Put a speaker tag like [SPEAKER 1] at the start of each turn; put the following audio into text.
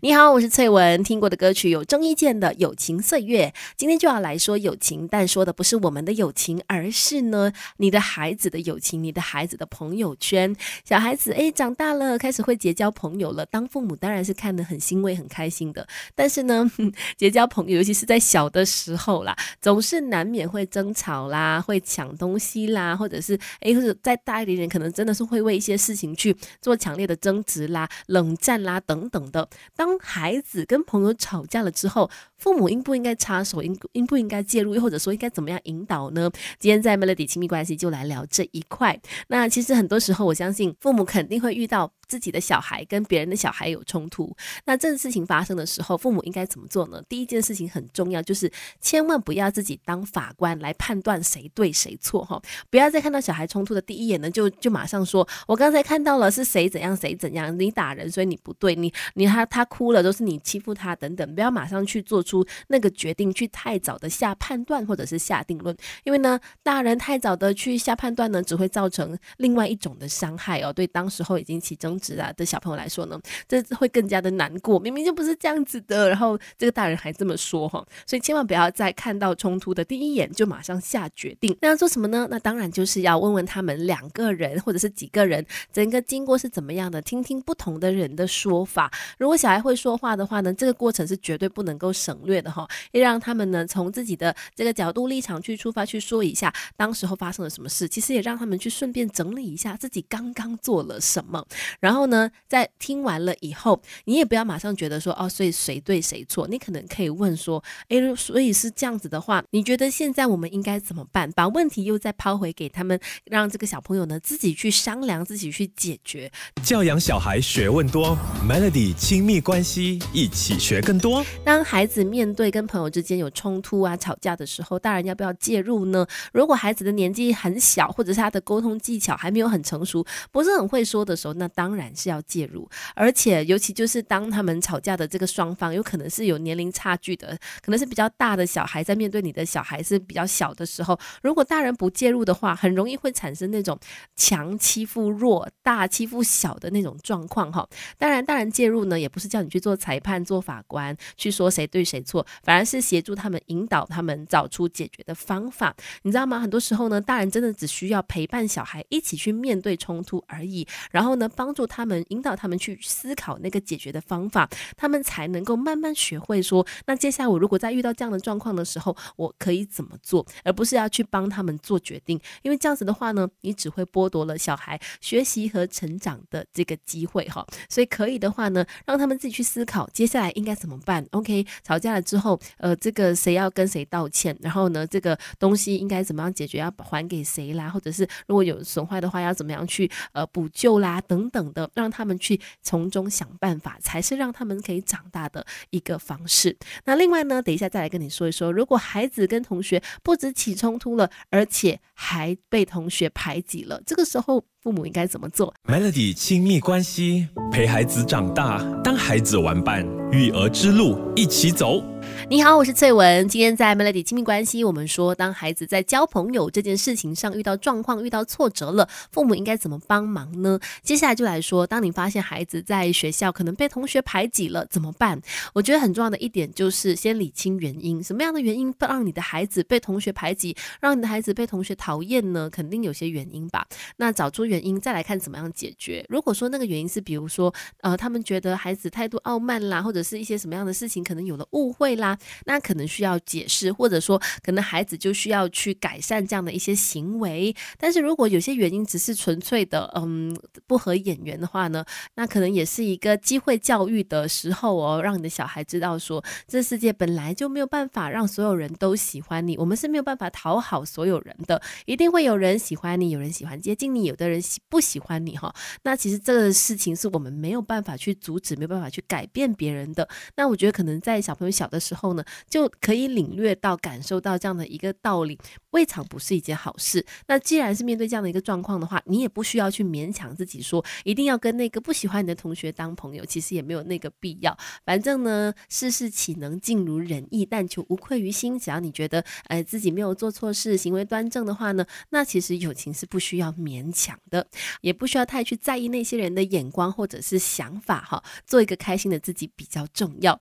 [SPEAKER 1] 你好，我是翠文。听过的歌曲有郑伊健的《友情岁月》，今天就要来说友情，但说的不是我们的友情，而是呢你的孩子的友情，你的孩子的朋友圈。小孩子诶，长大了，开始会结交朋友了。当父母当然是看得很欣慰、很开心的。但是呢，结交朋友，尤其是在小的时候啦，总是难免会争吵啦，会抢东西啦，或者是诶，或者再大一点点，可能真的是会为一些事情去做强烈的争执啦、冷战啦等等的。当孩子跟朋友吵架了之后，父母应不应该插手，应应不应该介入，又或者说应该怎么样引导呢？今天在 Melody 亲密关系就来聊这一块。那其实很多时候，我相信父母肯定会遇到。自己的小孩跟别人的小孩有冲突，那这个事情发生的时候，父母应该怎么做呢？第一件事情很重要，就是千万不要自己当法官来判断谁对谁错哈，不要再看到小孩冲突的第一眼呢，就就马上说，我刚才看到了是谁怎样谁怎样，你打人所以你不对，你你他他哭了都是你欺负他等等，不要马上去做出那个决定，去太早的下判断或者是下定论，因为呢，大人太早的去下判断呢，只会造成另外一种的伤害哦，对当时候已经起争。值啊的小朋友来说呢，这会更加的难过。明明就不是这样子的，然后这个大人还这么说哈，所以千万不要在看到冲突的第一眼就马上下决定。那要做什么呢？那当然就是要问问他们两个人或者是几个人，整个经过是怎么样的，听听不同的人的说法。如果小孩会说话的话呢，这个过程是绝对不能够省略的哈，要让他们呢从自己的这个角度立场去出发去说一下当时候发生了什么事。其实也让他们去顺便整理一下自己刚刚做了什么。然后呢，在听完了以后，你也不要马上觉得说哦，所以谁对谁错？你可能可以问说，诶，所以是这样子的话，你觉得现在我们应该怎么办？把问题又再抛回给他们，让这个小朋友呢自己去商量，自己去解决。
[SPEAKER 2] 教养小孩学问多，Melody 亲密关系一起学更多。
[SPEAKER 1] 当孩子面对跟朋友之间有冲突啊、吵架的时候，大人要不要介入呢？如果孩子的年纪很小，或者是他的沟通技巧还没有很成熟，不是很会说的时候，那当然然是要介入，而且尤其就是当他们吵架的这个双方有可能是有年龄差距的，可能是比较大的小孩在面对你的小孩是比较小的时候，如果大人不介入的话，很容易会产生那种强欺负弱、大欺负小的那种状况哈。当然，大人介入呢，也不是叫你去做裁判、做法官，去说谁对谁错，反而是协助他们、引导他们找出解决的方法。你知道吗？很多时候呢，大人真的只需要陪伴小孩一起去面对冲突而已，然后呢，帮助他们。引导他们去思考那个解决的方法，他们才能够慢慢学会说，那接下来我如果在遇到这样的状况的时候，我可以怎么做，而不是要去帮他们做决定，因为这样子的话呢，你只会剥夺了小孩学习和成长的这个机会哈。所以可以的话呢，让他们自己去思考接下来应该怎么办。OK，吵架了之后，呃，这个谁要跟谁道歉，然后呢，这个东西应该怎么样解决，要还给谁啦，或者是如果有损坏的话，要怎么样去呃补救啦，等等的，让他。们去从中想办法，才是让他们可以长大的一个方式。那另外呢，等一下再来跟你说一说，如果孩子跟同学不止起冲突了，而且还被同学排挤了，这个时候父母应该怎么做
[SPEAKER 2] ？Melody 亲密关系，陪孩子长大，当孩子玩伴，育儿之路一起走。
[SPEAKER 1] 你好，我是翠文。今天在 Melody 亲密关系，我们说，当孩子在交朋友这件事情上遇到状况、遇到挫折了，父母应该怎么帮忙呢？接下来就来说，当你发现孩子在学校可能被同学排挤了，怎么办？我觉得很重要的一点就是先理清原因，什么样的原因让你的孩子被同学排挤，让你的孩子被同学讨厌呢？肯定有些原因吧。那找出原因，再来看怎么样解决。如果说那个原因是，比如说，呃，他们觉得孩子态度傲慢啦，或者是一些什么样的事情可能有了误会啦。那可能需要解释，或者说可能孩子就需要去改善这样的一些行为。但是如果有些原因只是纯粹的，嗯，不合眼缘的话呢，那可能也是一个机会教育的时候哦，让你的小孩知道说，这世界本来就没有办法让所有人都喜欢你，我们是没有办法讨好所有人的，一定会有人喜欢你，有人喜欢接近你，有的人喜不喜欢你哈。那其实这个事情是我们没有办法去阻止，没有办法去改变别人的。那我觉得可能在小朋友小的时候。时候呢，就可以领略到、感受到这样的一个道理，未尝不是一件好事。那既然是面对这样的一个状况的话，你也不需要去勉强自己说一定要跟那个不喜欢你的同学当朋友，其实也没有那个必要。反正呢，事事岂能尽如人意，但求无愧于心。只要你觉得，呃，自己没有做错事，行为端正的话呢，那其实友情是不需要勉强的，也不需要太去在意那些人的眼光或者是想法哈。做一个开心的自己比较重要。